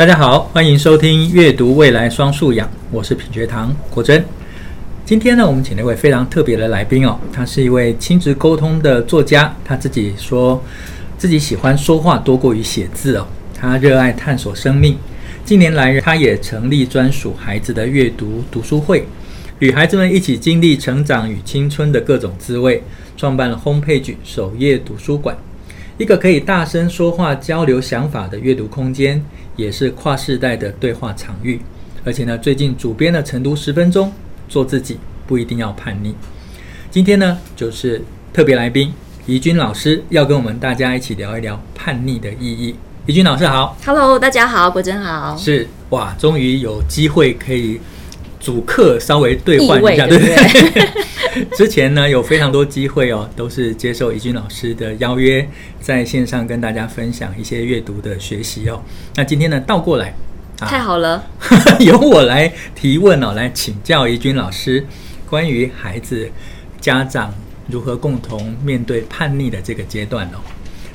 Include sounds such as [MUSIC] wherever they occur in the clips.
大家好，欢迎收听阅读未来双素养，我是品学堂国珍。今天呢，我们请了一位非常特别的来宾哦，他是一位亲子沟通的作家，他自己说自己喜欢说话多过于写字哦，他热爱探索生命。近年来，他也成立专属孩子的阅读读书会，与孩子们一起经历成长与青春的各种滋味，创办了 Homepage 首页读书馆，一个可以大声说话交流想法的阅读空间。也是跨世代的对话场域，而且呢，最近主编的晨读十分钟，做自己不一定要叛逆。今天呢，就是特别来宾怡君老师要跟我们大家一起聊一聊叛逆的意义。怡君老师好，Hello，大家好，国珍好，是哇，终于有机会可以主客稍微兑换一下，对不对？[LAUGHS] 之前呢，有非常多机会哦，都是接受怡君老师的邀约，在线上跟大家分享一些阅读的学习哦。那今天呢，倒过来，啊、太好了，[LAUGHS] 由我来提问哦，来请教怡君老师关于孩子、家长如何共同面对叛逆的这个阶段哦。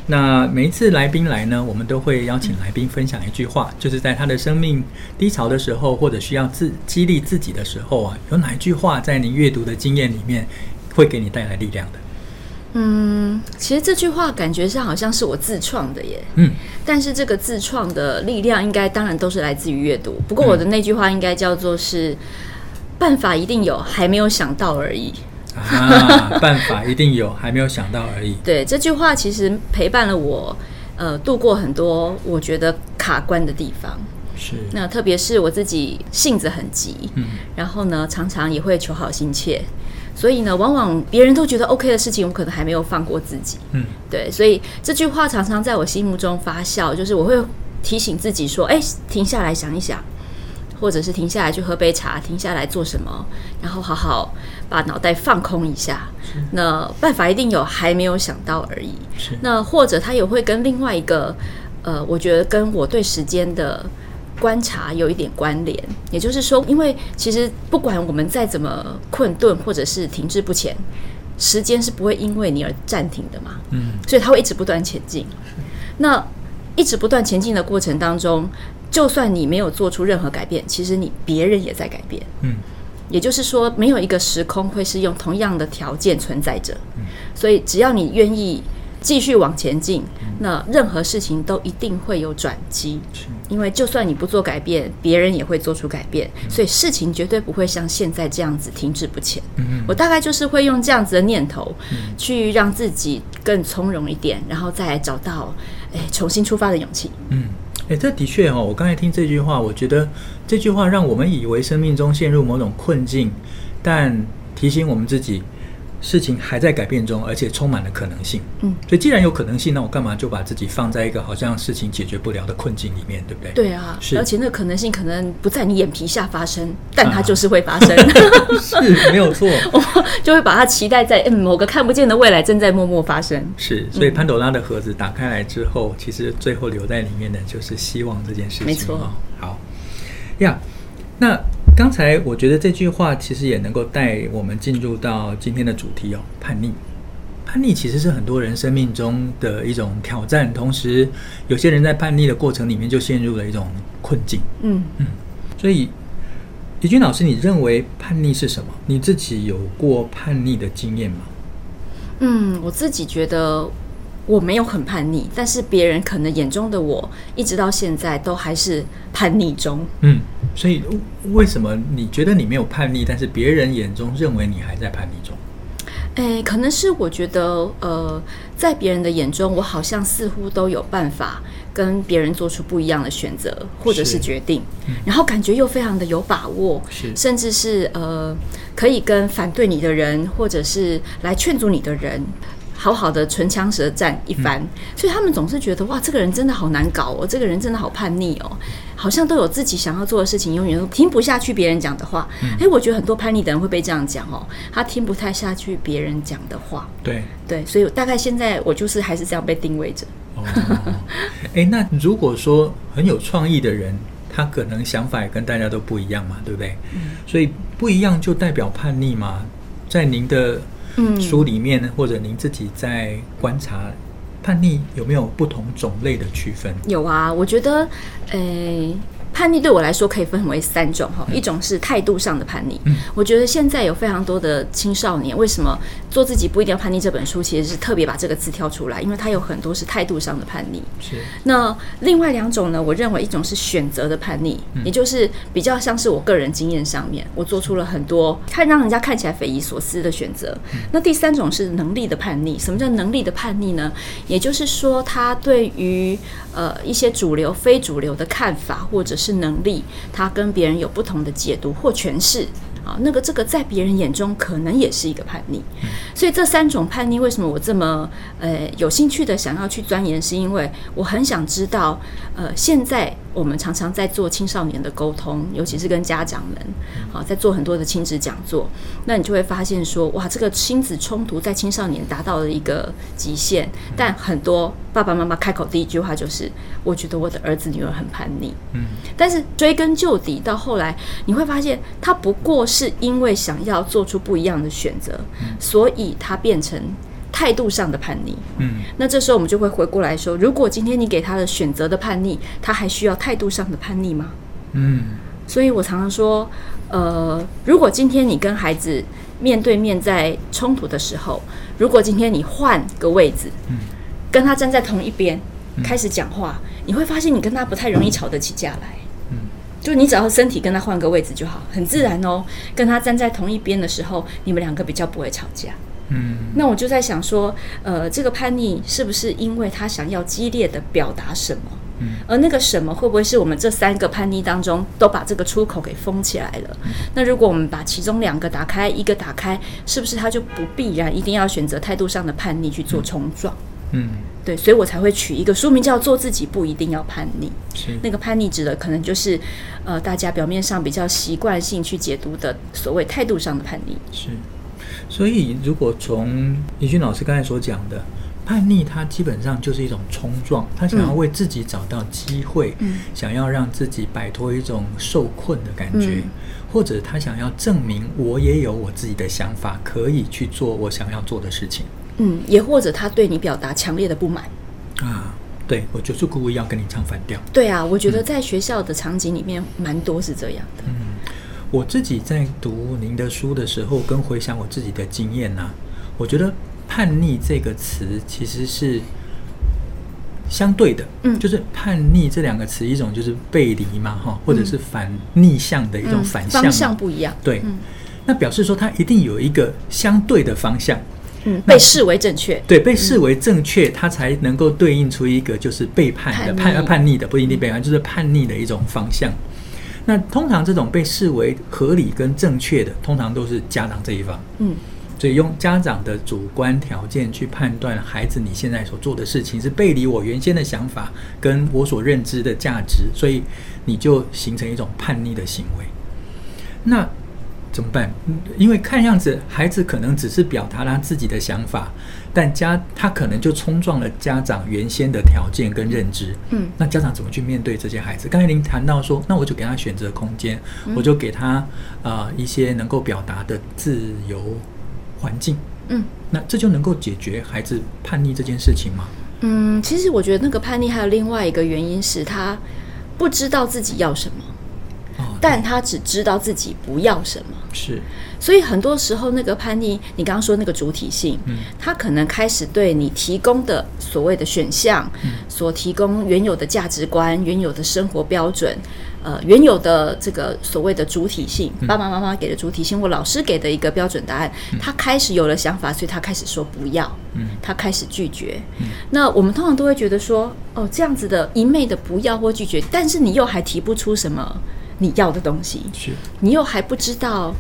那每一次来宾来呢，我们都会邀请来宾分享一句话，就是在他的生命低潮的时候，或者需要自激励自己的时候啊，有哪一句话在你阅读的经验里面会给你带来力量的？嗯，其实这句话感觉上好像是我自创的耶。嗯，但是这个自创的力量应该当然都是来自于阅读。不过我的那句话应该叫做是办法一定有，还没有想到而已。啊，办法一定有，还没有想到而已。[LAUGHS] 对，这句话其实陪伴了我，呃，度过很多我觉得卡关的地方。是。那特别是我自己性子很急，嗯，然后呢，常常也会求好心切，所以呢，往往别人都觉得 OK 的事情，我可能还没有放过自己。嗯，对，所以这句话常常在我心目中发酵，就是我会提醒自己说：“哎，停下来想一想。”或者是停下来去喝杯茶，停下来做什么，然后好好把脑袋放空一下。那办法一定有，还没有想到而已。那或者他也会跟另外一个，呃，我觉得跟我对时间的观察有一点关联。也就是说，因为其实不管我们再怎么困顿或者是停滞不前，时间是不会因为你而暂停的嘛。嗯。所以他会一直不断前进。那一直不断前进的过程当中。就算你没有做出任何改变，其实你别人也在改变。嗯，也就是说，没有一个时空会是用同样的条件存在着。嗯，所以只要你愿意继续往前进，那任何事情都一定会有转机。因为就算你不做改变，别人也会做出改变。所以事情绝对不会像现在这样子停滞不前。嗯，我大概就是会用这样子的念头，去让自己更从容一点，然后再来找到哎重新出发的勇气。嗯。哎，这的确哦，我刚才听这句话，我觉得这句话让我们以为生命中陷入某种困境，但提醒我们自己。事情还在改变中，而且充满了可能性。嗯，所以既然有可能性，那我干嘛就把自己放在一个好像事情解决不了的困境里面，对不对？对啊，是。而且那个可能性可能不在你眼皮下发生，但它就是会发生。啊、[LAUGHS] 是，没有错。[LAUGHS] 我就会把它期待在嗯某个看不见的未来正在默默发生。是，所以潘朵拉的盒子打开来之后，其实最后留在里面的就是希望这件事情。没错。好呀，那。刚才我觉得这句话其实也能够带我们进入到今天的主题哦，叛逆。叛逆其实是很多人生命中的一种挑战，同时有些人在叛逆的过程里面就陷入了一种困境。嗯嗯，所以李军老师，你认为叛逆是什么？你自己有过叛逆的经验吗？嗯，我自己觉得。我没有很叛逆，但是别人可能眼中的我，一直到现在都还是叛逆中。嗯，所以为什么你觉得你没有叛逆，但是别人眼中认为你还在叛逆中？诶，可能是我觉得，呃，在别人的眼中，我好像似乎都有办法跟别人做出不一样的选择或者是决定，嗯，然后感觉又非常的有把握，是，甚至是呃，可以跟反对你的人，或者是来劝阻你的人。好好的唇枪舌战一番，嗯，所以他们总是觉得哇，这个人真的好难搞哦，这个人真的好叛逆哦，好像都有自己想要做的事情，永远都听不下去别人讲的话。哎，嗯，我觉得很多叛逆的人会被这样讲哦，他听不太下去别人讲的话。对对，所以大概现在我就是还是这样被定位着。哦，[LAUGHS] 哎，那如果说很有创意的人，他可能想法也跟大家都不一样嘛，对不对？嗯，所以不一样就代表叛逆吗？在您的。嗯，书里面或者您自己在观察叛逆有没有不同种类的区分？有啊，我觉得，诶、欸。叛逆对我来说可以分为三种哈，一种是态度上的叛逆。嗯，我觉得现在有非常多的青少年，为什么做自己不一定要叛逆？这本书其实是特别把这个字挑出来，因为它有很多是态度上的叛逆。是。那另外两种呢？我认为一种是选择的叛逆，也就是比较像是我个人经验上面，我做出了很多看让人家看起来匪夷所思的选择。那第三种是能力的叛逆。什么叫能力的叛逆呢？也就是说，他对于呃一些主流、非主流的看法，或者是是能力，他跟别人有不同的解读或诠释啊，那个这个在别人眼中可能也是一个叛逆。所以这三种叛逆，为什么我这么呃有兴趣的想要去钻研？是因为我很想知道，呃，现在。我们常常在做青少年的沟通，尤其是跟家长们，好，在做很多的亲子讲座。那你就会发现说，哇，这个亲子冲突在青少年达到了一个极限。但很多爸爸妈妈开口第一句话就是：“我觉得我的儿子女儿很叛逆。”嗯，但是追根究底，到后来你会发现，他不过是因为想要做出不一样的选择，所以他变成。态度上的叛逆，嗯，那这时候我们就会回过来说，如果今天你给他的选择的叛逆，他还需要态度上的叛逆吗？嗯，所以我常常说，呃，如果今天你跟孩子面对面在冲突的时候，如果今天你换个位置，嗯，跟他站在同一边开始讲话，你会发现你跟他不太容易吵得起架来，嗯，就你只要身体跟他换个位置就好，很自然哦。跟他站在同一边的时候，你们两个比较不会吵架。嗯，那我就在想说，呃，这个叛逆是不是因为他想要激烈的表达什么？嗯，而那个什么会不会是我们这三个叛逆当中都把这个出口给封起来了？嗯，那如果我们把其中两个打开，一个打开，是不是他就不必然一定要选择态度上的叛逆去做冲撞？嗯，对，所以我才会取一个书名叫做“自己不一定要叛逆”。是那个叛逆指的可能就是，呃，大家表面上比较习惯性去解读的所谓态度上的叛逆。是。所以，如果从李俊老师刚才所讲的叛逆，他基本上就是一种冲撞，他想要为自己找到机会，嗯，想要让自己摆脱一种受困的感觉，嗯，或者他想要证明我也有我自己的想法，可以去做我想要做的事情。嗯，也或者他对你表达强烈的不满。啊，对，我就是故意要跟你唱反调。对啊，我觉得在学校的场景里面，蛮多是这样的。嗯。我自己在读您的书的时候，跟回想我自己的经验呢，我觉得“叛逆”这个词其实是相对的，嗯，就是“叛逆”这两个词，一种就是背离嘛，哈，或者是反逆向的一种反向，方向不一样，对，那表示说它一定有一个相对的方向，嗯，被视为正确，对，被视为正确，它才能够对应出一个就是背叛的叛叛逆的，不一定背叛，就是叛逆的一种方向。那通常这种被视为合理跟正确的，通常都是家长这一方。嗯，所以用家长的主观条件去判断孩子你现在所做的事情是背离我原先的想法跟我所认知的价值，所以你就形成一种叛逆的行为。那怎么办？因为看样子孩子可能只是表达他自己的想法。但家他可能就冲撞了家长原先的条件跟认知，嗯，那家长怎么去面对这些孩子？刚才您谈到说，那我就给他选择空间，嗯、我就给他呃一些能够表达的自由环境，嗯，那这就能够解决孩子叛逆这件事情吗？嗯，其实我觉得那个叛逆还有另外一个原因是他不知道自己要什么。但他只知道自己不要什么，是，所以很多时候那个叛逆，你刚刚说那个主体性，嗯，他可能开始对你提供的所谓的选项，嗯，所提供原有的价值观、原有的生活标准，呃，原有的这个所谓的主体性，爸爸妈妈给的主体性或老师给的一个标准答案，他开始有了想法，所以他开始说不要，嗯，他开始拒绝，嗯，那我们通常都会觉得说，哦，这样子的一昧的不要或拒绝，但是你又还提不出什么。你要的东西，是你又还不知道，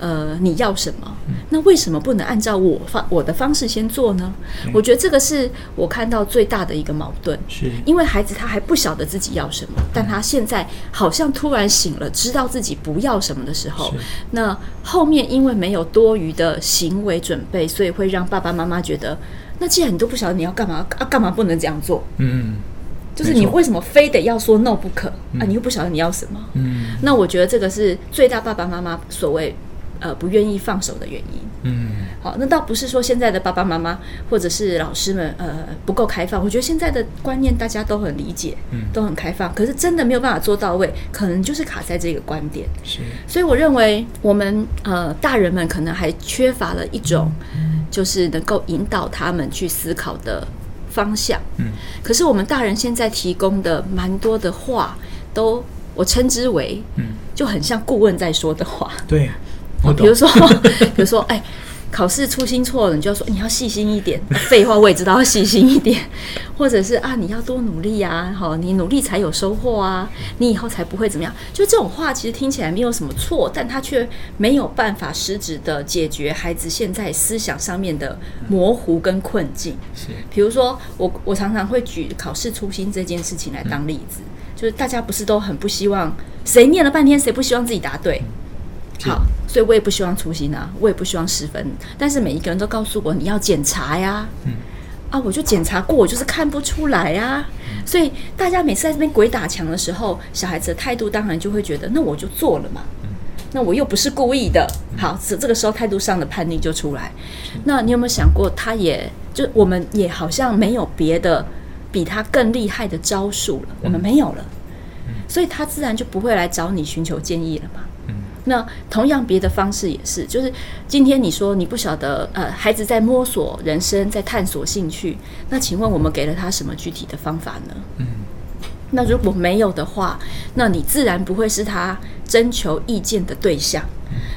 呃，你要什么？嗯、那为什么不能按照我方我的方式先做呢？嗯、我觉得这个是我看到最大的一个矛盾，是因为孩子他还不晓得自己要什么，嗯、但他现在好像突然醒了，知道自己不要什么的时候，那后面因为没有多余的行为准备，所以会让爸爸妈妈觉得，那既然你都不晓得你要干嘛，啊，干嘛不能这样做？嗯。就是你为什么非得要说 no 不可啊？你又不晓得你要什么。嗯，那我觉得这个是最大爸爸妈妈所谓呃不愿意放手的原因。嗯，好，那倒不是说现在的爸爸妈妈或者是老师们呃不够开放，我觉得现在的观念大家都很理解，嗯，都很开放，可是真的没有办法做到位，可能就是卡在这个观点。是，所以我认为我们呃大人们可能还缺乏了一种，就是能够引导他们去思考的方向。嗯，可是我们大人现在提供的蛮多的话，都我称之为，嗯，就很像顾问在说的话。对。比如说，比如说，[LAUGHS] [LAUGHS] 哎，考试粗心错了，你就要说你要细心一点。[LAUGHS] 废话，我也知道要细心一点。[LAUGHS] 或者是啊，你要多努力啊，好，你努力才有收获啊，你以后才不会怎么样。就这种话，其实听起来没有什么错，但他却没有办法实质的解决孩子现在思想上面的模糊跟困境。是，比如说，我我常常会举考试粗心这件事情来当例子，就是大家不是都很不希望，谁念了半天，谁不希望自己答对？好，所以我也不希望粗心啊，我也不希望失分。但是每一个人都告诉我，你要检查呀，嗯，啊，我就检查过，我就是看不出来呀。嗯，所以大家每次在这边鬼打墙的时候，小孩子的态度当然就会觉得，那我就做了嘛，嗯，那我又不是故意的。好，这这个时候态度上的叛逆就出来。那你有没有想过，他也就我们也好像没有别的比他更厉害的招数了，我们没有了，所以他自然就不会来找你寻求建议了嘛。那同样别的方式也是，就是今天你说你不晓得，呃，孩子在摸索人生，在探索兴趣，那请问我们给了他什么具体的方法呢？嗯，那如果没有的话，那你自然不会是他征求意见的对象。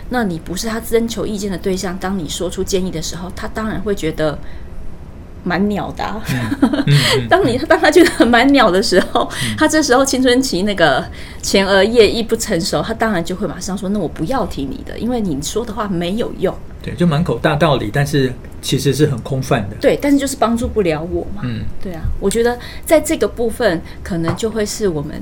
那你不是他征求意见的对象，当你说出建议的时候，他当然会觉得。蛮鸟的、啊，[LAUGHS] 当你当他觉得很蛮鸟的时候，他这时候青春期那个前额叶一不成熟，他当然就会马上说：“那我不要听你的，因为你说的话没有用。”对，就满口大道理，但是其实是很空泛的。对，但是就是帮助不了我嘛。嗯，对啊，我觉得在这个部分，可能就会是我们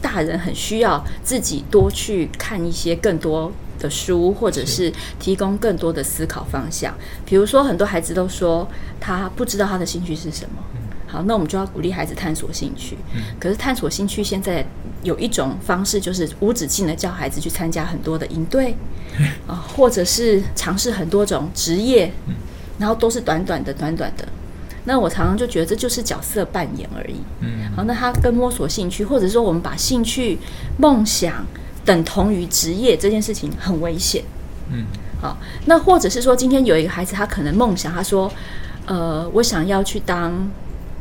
大人很需要自己多去看一些更多。的书，或者是提供更多的思考方向。比如说，很多孩子都说他不知道他的兴趣是什么。好，那我们就要鼓励孩子探索兴趣。可是探索兴趣现在有一种方式，就是无止境的叫孩子去参加很多的营队 [LAUGHS] 啊，或者是尝试很多种职业，然后都是短短的、短短的。那我常常就觉得这就是角色扮演而已。嗯，好，那他跟摸索兴趣，或者说我们把兴趣、梦想。等同于职业这件事情很危险，嗯，好，那或者是说，今天有一个孩子，他可能梦想，他说，呃，我想要去当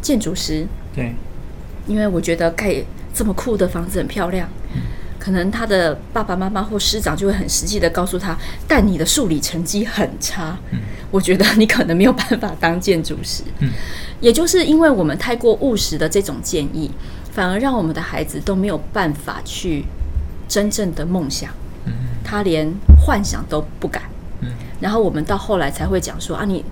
建筑师，对，因为我觉得盖这么酷的房子很漂亮，嗯，可能他的爸爸妈妈或师长就会很实际的告诉他，但你的数理成绩很差，嗯，我觉得你可能没有办法当建筑师，嗯，也就是因为我们太过务实的这种建议，反而让我们的孩子都没有办法去。真正的梦想，他连幻想都不敢。然后我们到后来才会讲说啊，你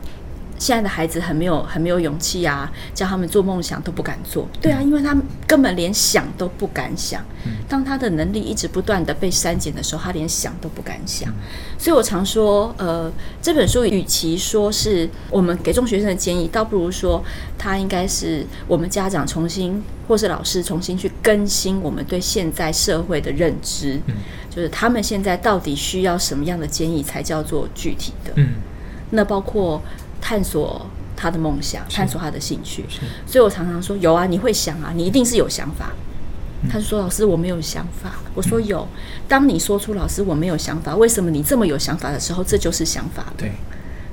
现在的孩子很没有很没有勇气啊，叫他们做梦想都不敢做。对啊，因为他们根本连想都不敢想。当他的能力一直不断的被删减的时候，他连想都不敢想。所以我常说，呃，这本书与其说是我们给中学生的建议，倒不如说他应该是我们家长重新。或是老师重新去更新我们对现在社会的认知，嗯，就是他们现在到底需要什么样的建议才叫做具体的？嗯，那包括探索他的梦想，探索他的兴趣。所以我常常说有啊，你会想啊，你一定是有想法。嗯，他就说老师我没有想法，我说有。当你说出老师我没有想法，为什么你这么有想法的时候，这就是想法。对。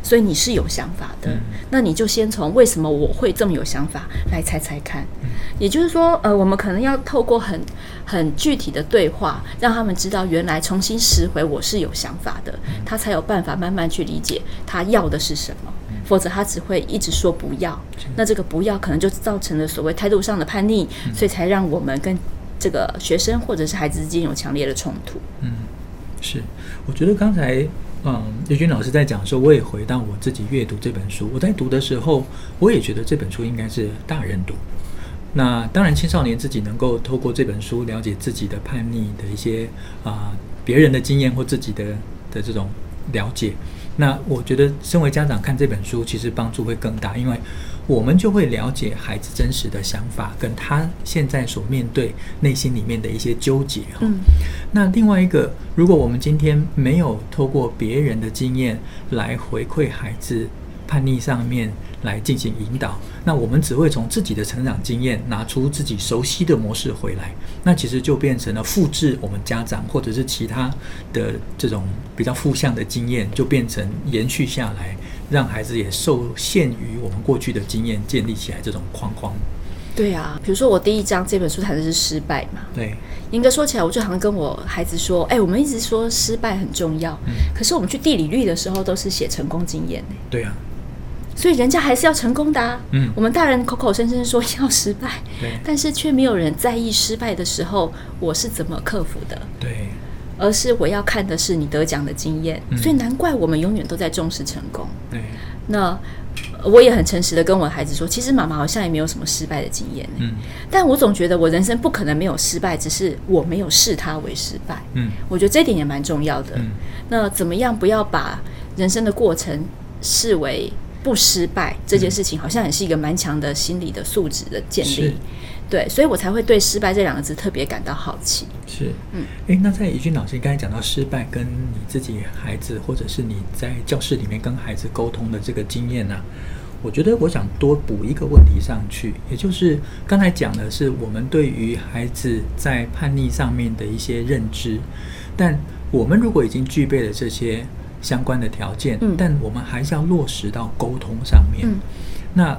所以你是有想法的，嗯、那你就先从为什么我会这么有想法来猜猜看。嗯、也就是说，呃，我们可能要透过很很具体的对话，让他们知道原来重新拾回我是有想法的，嗯、他才有办法慢慢去理解他要的是什么。嗯、否则他只会一直说不要，嗯、那这个不要可能就造成了所谓态度上的叛逆，嗯、所以才让我们跟这个学生或者是孩子之间有强烈的冲突。嗯，是，我觉得刚才。嗯，叶军老师在讲的时候，我也回到我自己阅读这本书。我在读的时候，我也觉得这本书应该是大人读。那当然，青少年自己能够透过这本书了解自己的叛逆的一些啊、呃、别人的经验或自己的的这种了解。那我觉得，身为家长看这本书，其实帮助会更大，因为我们就会了解孩子真实的想法，跟他现在所面对内心里面的一些纠结。嗯，那另外一个，如果我们今天没有透过别人的经验来回馈孩子叛逆上面来进行引导，那我们只会从自己的成长经验拿出自己熟悉的模式回来，那其实就变成了复制我们家长或者是其他的这种比较负向的经验，就变成延续下来。让孩子也受限于我们过去的经验建立起来这种框框。对啊，比如说我第一章这本书谈的是失败嘛。对，严格说起来，我就好像跟我孩子说：“哎，我们一直说失败很重要，嗯、可是我们去地理率的时候都是写成功经验。”对啊，所以人家还是要成功的啊。嗯，我们大人口口声声说要失败，对，但是却没有人在意失败的时候我是怎么克服的。对。而是我要看的是你得奖的经验，嗯、所以难怪我们永远都在重视成功。对，那我也很诚实的跟我的孩子说，其实妈妈好像也没有什么失败的经验。嗯，但我总觉得我人生不可能没有失败，只是我没有视它为失败。嗯，我觉得这点也蛮重要的。嗯，那怎么样不要把人生的过程视为不失败这件事情，好像也是一个蛮强的心理的素质的建立。对，所以我才会对“失败”这两个字特别感到好奇。是，嗯，诶，那在怡君老师刚才讲到失败，跟你自己孩子，或者是你在教室里面跟孩子沟通的这个经验呢、啊？我觉得我想多补一个问题上去，也就是刚才讲的是我们对于孩子在叛逆上面的一些认知，但我们如果已经具备了这些相关的条件，嗯，但我们还是要落实到沟通上面，嗯，那。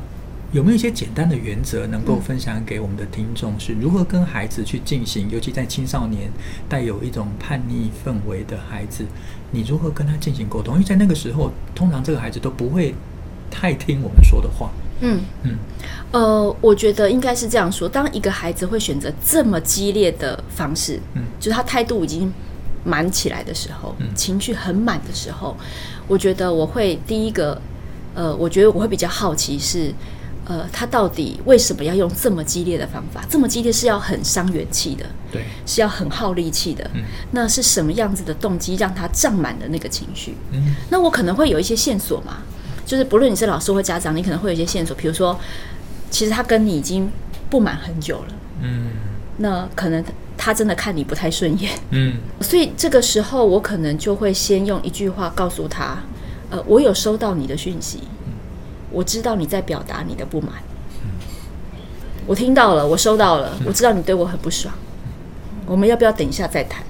有没有一些简单的原则能够分享给我们的听众？是如何跟孩子去进行，尤其在青少年带有一种叛逆氛围的孩子，你如何跟他进行沟通？因为在那个时候，通常这个孩子都不会太听我们说的话。嗯嗯，呃，我觉得应该是这样说：当一个孩子会选择这么激烈的方式，嗯，就是他态度已经满起来的时候，嗯，情绪很满的时候，我觉得我会第一个，呃，我觉得我会比较好奇是。呃，他到底为什么要用这么激烈的方法？这么激烈是要很伤元气的，对，是要很耗力气的。嗯，那是什么样子的动机让他胀满了那个情绪？嗯，那我可能会有一些线索嘛，就是不论你是老师或家长，你可能会有一些线索，比如说，其实他跟你已经不满很久了。嗯，那可能他真的看你不太顺眼。嗯，所以这个时候我可能就会先用一句话告诉他：呃，我有收到你的讯息。我知道你在表达你的不满，我听到了，我收到了，我知道你对我很不爽，我们要不要等一下再谈？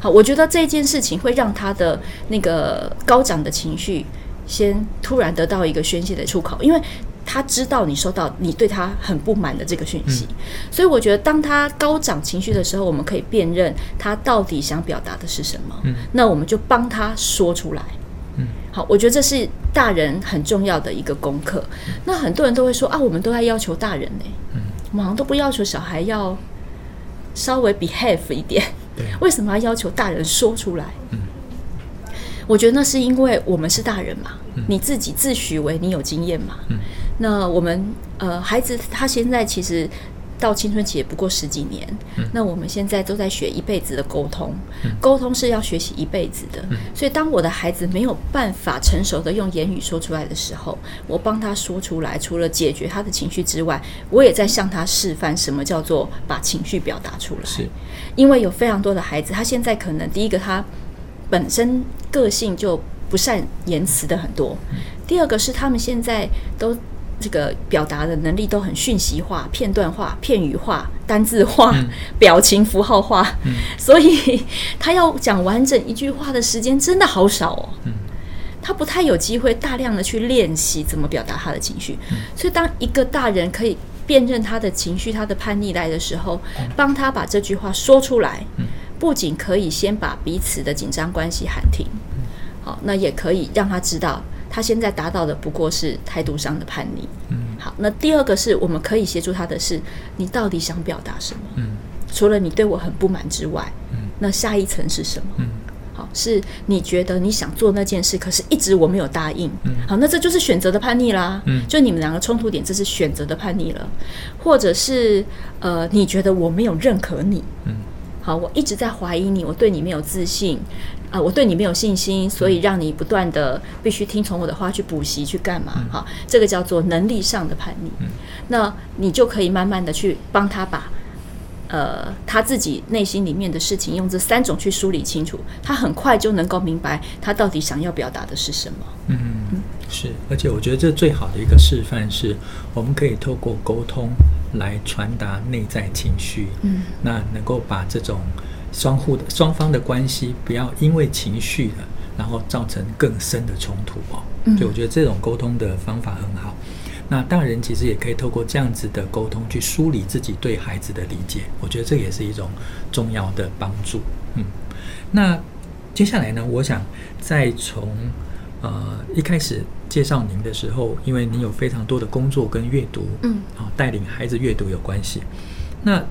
好，我觉得这件事情会让他的那个高涨的情绪先突然得到一个宣泄的出口，因为他知道你收到你对他很不满的这个讯息，所以我觉得当他高涨情绪的时候，我们可以辨认他到底想表达的是什么，嗯。那我们就帮他说出来。嗯。好，我觉得这是大人很重要的一个功课。那很多人都会说啊，我们都在要求大人呢，嗯，我们好像都不要求小孩要稍微 behave 一点。对，为什么要要求大人说出来？嗯，我觉得那是因为我们是大人嘛，你自己自诩为你有经验嘛。嗯，那我们呃，孩子他现在其实。到青春期也不过十几年，嗯，那我们现在都在学一辈子的沟通，嗯，沟通是要学习一辈子的，嗯，所以当我的孩子没有办法成熟的用言语说出来的时候，我帮他说出来，除了解决他的情绪之外，我也在向他示范什么叫做把情绪表达出来。是，因为有非常多的孩子，他现在可能第一个他本身个性就不善言辞的很多，嗯，第二个是他们现在都。这个表达的能力都很讯息化、片段化、片语化、单字化、嗯、表情符号化，嗯、所以他要讲完整一句话的时间真的好少哦。嗯、他不太有机会大量的去练习怎么表达他的情绪。嗯、所以，当一个大人可以辨认他的情绪、他的叛逆来的时候，帮他把这句话说出来，不仅可以先把彼此的紧张关系喊停，好，那也可以让他知道。他现在达到的不过是态度上的叛逆。嗯，好，那第二个是我们可以协助他的是，你到底想表达什么？嗯，除了你对我很不满之外，嗯，那下一层是什么？嗯，好，是你觉得你想做那件事，可是一直我没有答应。嗯，好，那这就是选择的叛逆啦。嗯，就你们两个冲突点，这是选择的叛逆了，或者是呃，你觉得我没有认可你。嗯，好，我一直在怀疑你，我对你没有自信，啊、呃，我对你没有信心，所以让你不断的必须听从我的话去补习去干嘛？哈，这个叫做能力上的叛逆。那你就可以慢慢的去帮他把。呃，他自己内心里面的事情，用这三种去梳理清楚，他很快就能够明白他到底想要表达的是什么。嗯嗯，是，而且我觉得这最好的一个示范是，我们可以透过沟通来传达内在情绪。嗯，那能够把这种双互的双方的关系，不要因为情绪的，然后造成更深的冲突哦。嗯，所以我觉得这种沟通的方法很好。那大人其实也可以透过这样子的沟通去梳理自己对孩子的理解，我觉得这也是一种重要的帮助。嗯，那接下来呢，我想再从呃一开始介绍您的时候，因为您有非常多的工作跟阅读，嗯，啊，带领孩子阅读有关系。那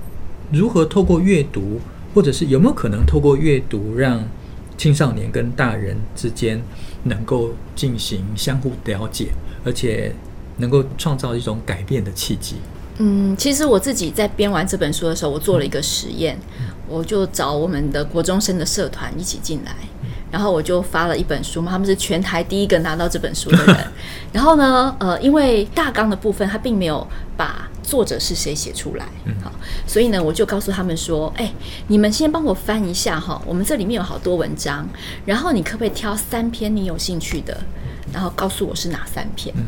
如何透过阅读，或者是有没有可能透过阅读，让青少年跟大人之间能够进行相互了解，而且能够创造一种改变的契机。嗯，其实我自己在编完这本书的时候，我做了一个实验，嗯、我就找我们的国中生的社团一起进来，嗯、然后我就发了一本书嘛，他们是全台第一个拿到这本书的人。[LAUGHS] 然后呢，呃，因为大纲的部分他并没有把作者是谁写出来，嗯，好，所以呢，我就告诉他们说，哎，你们先帮我翻一下哈，我们这里面有好多文章，然后你可不可以挑三篇你有兴趣的，然后告诉我是哪三篇？嗯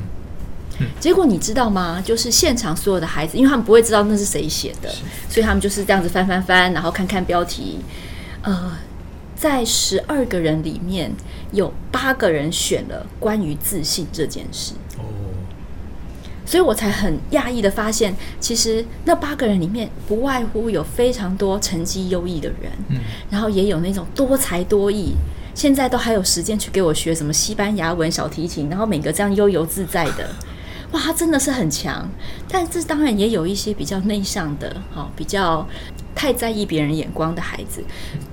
结果你知道吗？就是现场所有的孩子，因为他们不会知道那是谁写的，所以他们就是这样子翻翻翻，然后看看标题。呃，在十二个人里面，有八个人选了关于自信这件事。哦，所以我才很讶异的发现，其实那八个人里面，不外乎有非常多成绩优异的人，嗯，然后也有那种多才多艺，现在都还有时间去给我学什么西班牙文、小提琴，然后每个这样悠游自在的。哇，他真的是很强，但是当然也有一些比较内向的，哈，比较太在意别人眼光的孩子。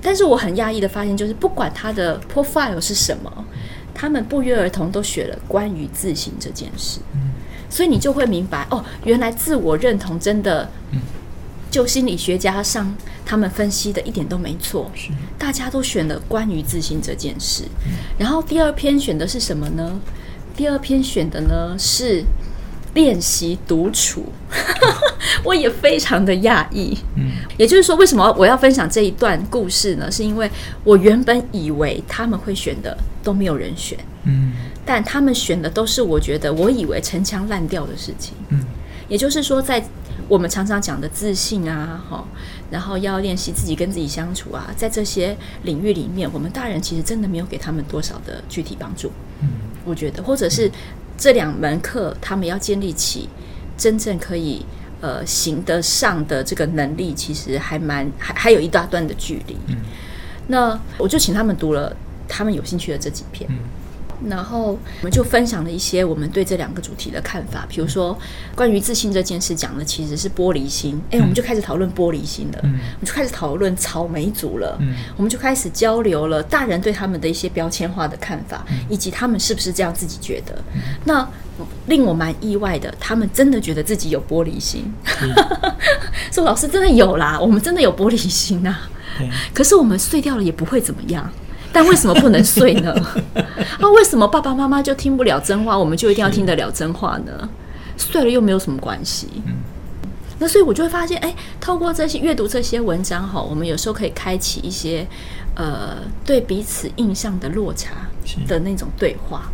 但是我很讶异的发现，就是不管他的 profile 是什么，他们不约而同都学了关于自信这件事。所以你就会明白，哦，原来自我认同真的，就心理学家上他们分析的一点都没错。大家都选了关于自信这件事。然后第二篇选的是什么呢？第二篇选的呢是。练习独处，[LAUGHS] 我也非常的讶异。嗯，也就是说，为什么我要分享这一段故事呢？是因为我原本以为他们会选的都没有人选，嗯，但他们选的都是我觉得我以为陈腔滥调的事情。嗯，也就是说，在我们常常讲的自信啊，哈，然后要练习自己跟自己相处啊，在这些领域里面，我们大人其实真的没有给他们多少的具体帮助。嗯，我觉得，或者是。这两门课，他们要建立起真正可以呃行得上的这个能力，其实还蛮还还有一大段的距离。嗯，那我就请他们读了他们有兴趣的这几篇。嗯然后我们就分享了一些我们对这两个主题的看法，比如说关于自信这件事，讲的其实是玻璃心。哎，我们就开始讨论玻璃心了，嗯我们就开始讨论草莓族了，嗯我们就开始交流了大人对他们的一些标签化的看法，以及他们是不是这样自己觉得。那令我蛮意外的，他们真的觉得自己有玻璃心，[LAUGHS] 说老师真的有啦，我们真的有玻璃心呐。可是我们碎掉了也不会怎么样。但为什么不能睡呢？那、[LAUGHS] 啊、为什么爸爸妈妈就听不了真话，我们就一定要听得了真话呢？睡了又没有什么关系。那所以我就会发现，哎，透过这些阅读这些文章哈，我们有时候可以开启一些呃对彼此印象的落差的那种对话。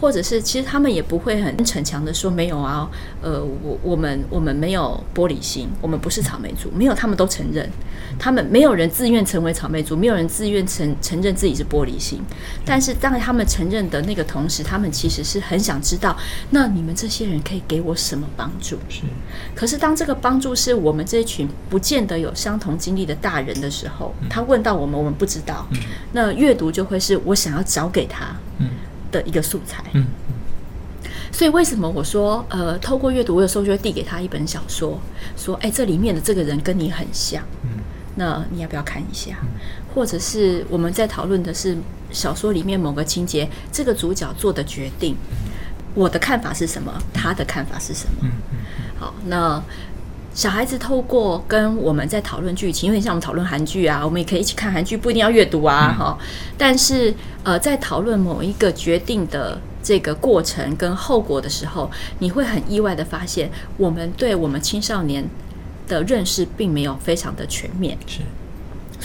或者是，其实他们也不会很逞强的说没有啊，呃，我我们我们没有玻璃心，我们不是草莓族，没有，他们都承认，他们没有人自愿成为草莓族，没有人自愿承承认自己是玻璃心，但是当他们承认的那个同时，他们其实是很想知道，那你们这些人可以给我什么帮助？是，可是当这个帮助是我们这一群不见得有相同经历的大人的时候，他问到我们，我们不知道，那阅读就会是我想要找给他，嗯。的一个素材，嗯，所以为什么我说，呃，透过阅读，我有时候就会递给他一本小说，说，哎，这里面的这个人跟你很像，嗯，那你要不要看一下？或者是我们在讨论的是小说里面某个情节，这个主角做的决定，我的看法是什么？他的看法是什么？好，那小孩子透过跟我们在讨论剧情，有点像我们讨论韩剧啊，我们也可以一起看韩剧，不一定要阅读啊，哈、嗯。但是呃，在讨论某一个决定的这个过程跟后果的时候，你会很意外的发现，我们对我们青少年的认识并没有非常的全面。是。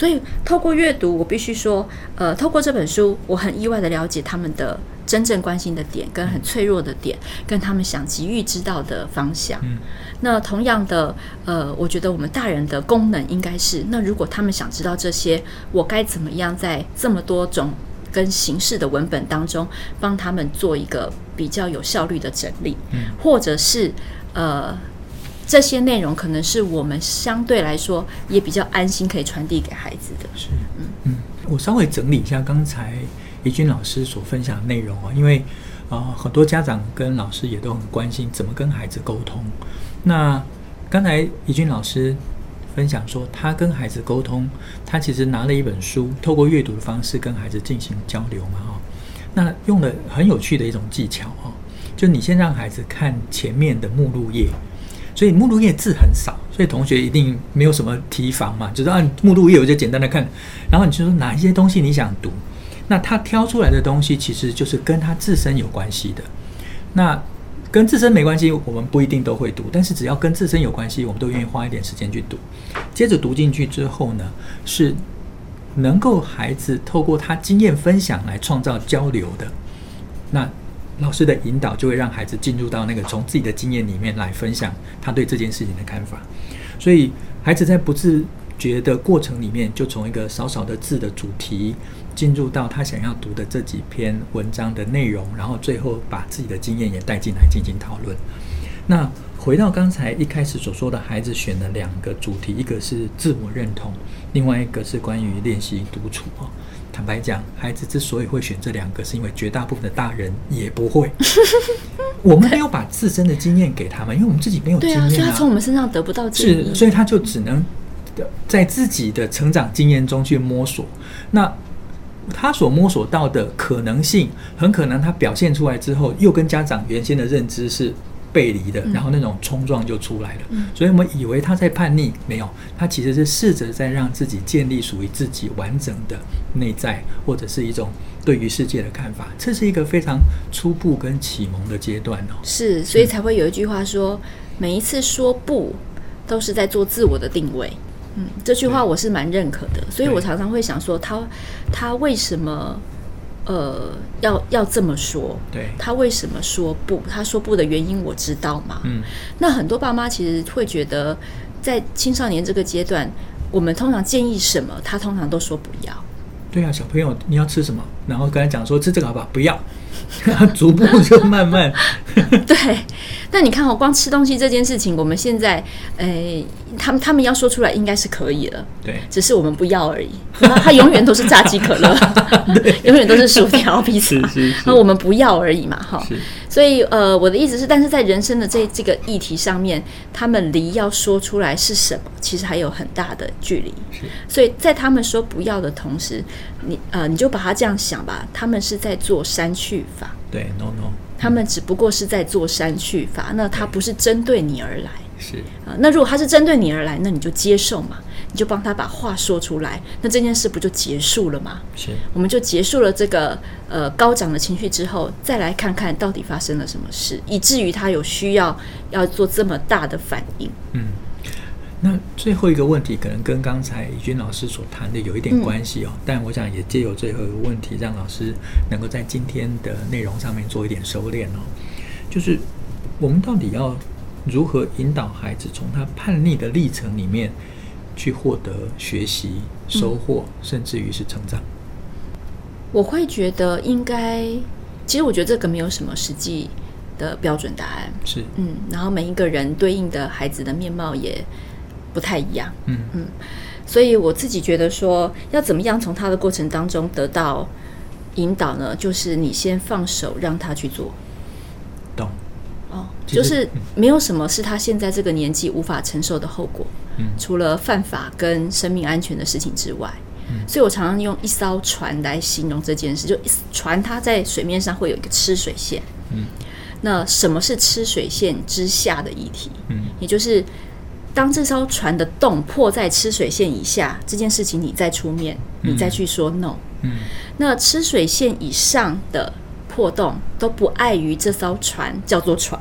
所以透过阅读，我必须说，呃，透过这本书，我很意外的了解他们的。真正关心的点，跟很脆弱的点，跟他们想急于知道的方向。嗯，那同样的，呃，我觉得我们大人的功能应该是，那如果他们想知道这些，我该怎么样在这么多种跟形式的文本当中，帮他们做一个比较有效率的整理，嗯，或者是呃，这些内容可能是我们相对来说也比较安心可以传递给孩子的。是，嗯嗯，我稍微整理一下刚才。怡君老师所分享的内容啊，因为啊、呃，很多家长跟老师也都很关心怎么跟孩子沟通。那刚才怡君老师分享说，他跟孩子沟通，他其实拿了一本书，透过阅读的方式跟孩子进行交流嘛，哈。那用了很有趣的一种技巧哈，就你先让孩子看前面的目录页，所以目录页字很少，所以同学一定没有什么提防嘛，就是按目录页我就简单的看，然后你就说哪一些东西你想读。那他挑出来的东西，其实就是跟他自身有关系的。那跟自身没关系，我们不一定都会读。但是只要跟自身有关系，我们都愿意花一点时间去读。接着读进去之后呢，是能够孩子透过他经验分享来创造交流的。那老师的引导就会让孩子进入到那个从自己的经验里面来分享他对这件事情的看法。所以孩子在不自觉的过程里面，就从一个少少的字的主题。进入到他想要读的这几篇文章的内容，然后最后把自己的经验也带进来进行讨论。那回到刚才一开始所说的，孩子选了两个主题，一个是自我认同，另外一个是关于练习独处。坦白讲，孩子之所以会选这两个，是因为绝大部分的大人也不会。[LAUGHS] 我们没有把自身的经验给他们，因为我们自己没有经验啊，所以他从我们身上得不到经验，是，所以他就只能在自己的成长经验中去摸索。那他所摸索到的可能性，很可能他表现出来之后，又跟家长原先的认知是背离的，然后那种冲撞就出来了。所以我们以为他在叛逆，没有，他其实是试着在让自己建立属于自己完整的内在，或者是一种对于世界的看法。这是一个非常初步跟启蒙的阶段哦。是，所以才会有一句话说：每一次说不，都是在做自我的定位。嗯，这句话我是蛮认可的，所以我常常会想说他，他他为什么呃要要这么说？对，他为什么说不？他说不的原因我知道嘛？嗯，那很多爸妈其实会觉得，在青少年这个阶段，我们通常建议什么，他通常都说不要。对啊，小朋友你要吃什么？然后跟他讲说吃这个好不好？不要，[LAUGHS] [LAUGHS] 逐步就慢慢。[LAUGHS] 对。但你看哦，光吃东西这件事情，我们现在，诶，他们他们要说出来应该是可以了，对，只是我们不要而已。他永远都是炸鸡可乐，永远都是薯条披萨，那我们不要而已嘛，哈。所以呃，我的意思是，但是在人生的这这个议题上面，他们离要说出来是什么，其实还有很大的距离。所以在他们说不要的同时，你呃，你就把它这样想吧，他们是在做删去法。对，no no。他们只不过是在做删去法，那他不是针对你而来，是啊。那如果他是针对你而来，那你就接受嘛，你就帮他把话说出来，那这件事不就结束了吗？是，我们就结束了这个呃高涨的情绪之后，再来看看到底发生了什么事，以至于他有需要要做这么大的反应。嗯。那最后一个问题，可能跟刚才怡君老师所谈的有一点关系哦，嗯、但我想也借由最后一个问题，让老师能够在今天的内容上面做一点收敛哦。就是我们到底要如何引导孩子从他叛逆的历程里面去获得学习、收获，嗯、甚至于是成长？我会觉得应该，其实我觉得这个没有什么实际的标准答案，是嗯，然后每一个人对应的孩子的面貌也。不太一样，嗯嗯，所以我自己觉得说，要怎么样从他的过程当中得到引导呢？就是你先放手让他去做，懂？哦，就是没有什么是他现在这个年纪无法承受的后果，嗯，除了犯法跟生命安全的事情之外，嗯，所以我常常用一艘船来形容这件事，就船它在水面上会有一个吃水线，嗯，那什么是吃水线之下的议题？嗯，也就是。当这艘船的洞破在吃水线以下，这件事情你再出面，你再去说 no。嗯，那吃水线以上的破洞都不碍于这艘船叫做船。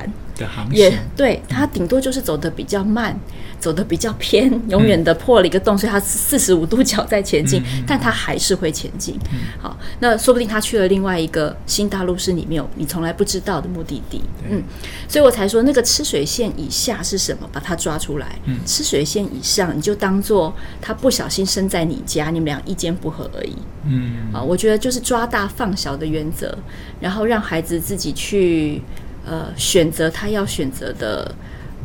也对，它顶多就是走的比较慢，走的比较偏，永远的破了一个洞，所以它四十五度角在前进，[LAUGHS] 但它还是会前进。好，那说不定他去了另外一个新大陆，是你没有你从来不知道的目的地。嗯，所以我才说那个吃水线以下是什么，把它抓出来。吃水线以上，你就当做他不小心生在你家，你们俩意见不合而已。嗯，啊，我觉得就是抓大放小的原则，然后让孩子自己去。呃，选择他要选择的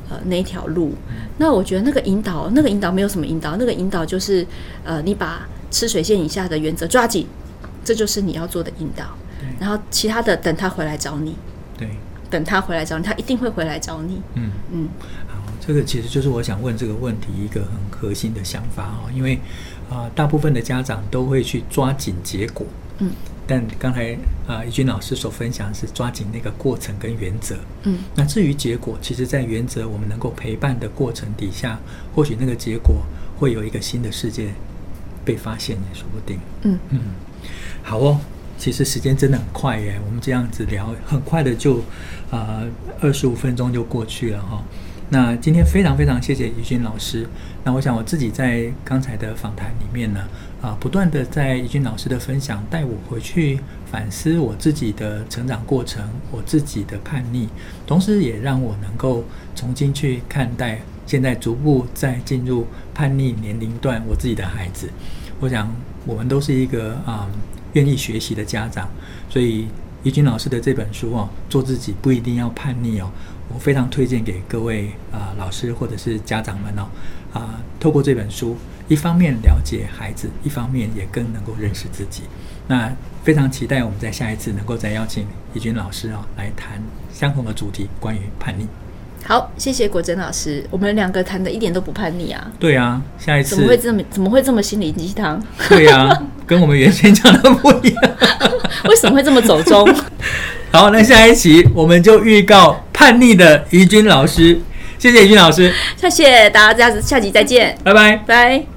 呃那条路，那我觉得那个引导，那个引导没有什么引导，那个引导就是呃，你把吃水线以下的原则抓紧，这就是你要做的引导。对然后其他的等他回来找你，对，等他回来找你，他一定会回来找你。嗯嗯，好，这个其实就是我想问这个问题一个很核心的想法哦，因为啊、呃，大部分的家长都会去抓紧结果。嗯。但刚才啊，怡君老师所分享的是抓紧那个过程跟原则。嗯，那至于结果，其实，在原则我们能够陪伴的过程底下，或许那个结果会有一个新的世界被发现也说不定。嗯嗯，好哦，其实时间真的很快耶，我们这样子聊，很快的就啊二十五分钟就过去了哈。那今天非常非常谢谢怡君老师。那我想我自己在刚才的访谈里面呢，啊，不断的在怡君老师的分享带我回去反思我自己的成长过程，我自己的叛逆，同时也让我能够重新去看待现在逐步在进入叛逆年龄段我自己的孩子。我想我们都是一个啊愿意学习的家长，所以怡君老师的这本书哦，做自己不一定要叛逆哦。我非常推荐给各位啊、呃、老师或者是家长们哦啊、呃，透过这本书，一方面了解孩子，一方面也更能够认识自己。那非常期待我们在下一次能够再邀请怡君老师啊、哦、来谈相同的主题，关于叛逆。好，谢谢国珍老师，我们两个谈的一点都不叛逆啊。对啊，下一次怎么会这么怎么会这么心灵鸡汤？对啊，跟我们原先讲的不一样。[LAUGHS] 为什么会这么走钟？[LAUGHS] 好，那下一期我们就预告叛逆的怡君老师，谢谢怡君老师，谢谢大家，下集再见，拜拜，拜。